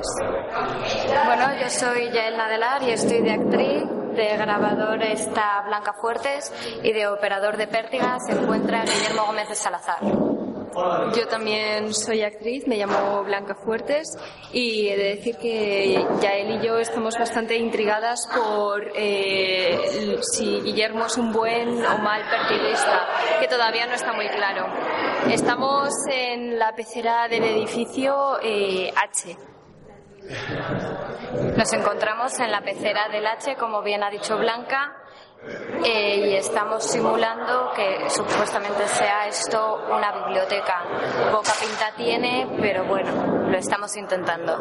actores. Bueno, yo soy Yael Nadelar y estoy de actriz. De grabador está Blanca Fuertes y de operador de pértiga se encuentra Guillermo Gómez de Salazar. Yo también soy actriz, me llamo Blanca Fuertes y he de decir que Yael y yo estamos bastante intrigadas por eh, si Guillermo es un buen o mal pertiguista, que todavía no está muy claro. Estamos en la pecera del edificio eh, H. Nos encontramos en la pecera del H, como bien ha dicho Blanca, eh, y estamos simulando que supuestamente sea esto una biblioteca. Poca pinta tiene, pero bueno, lo estamos intentando.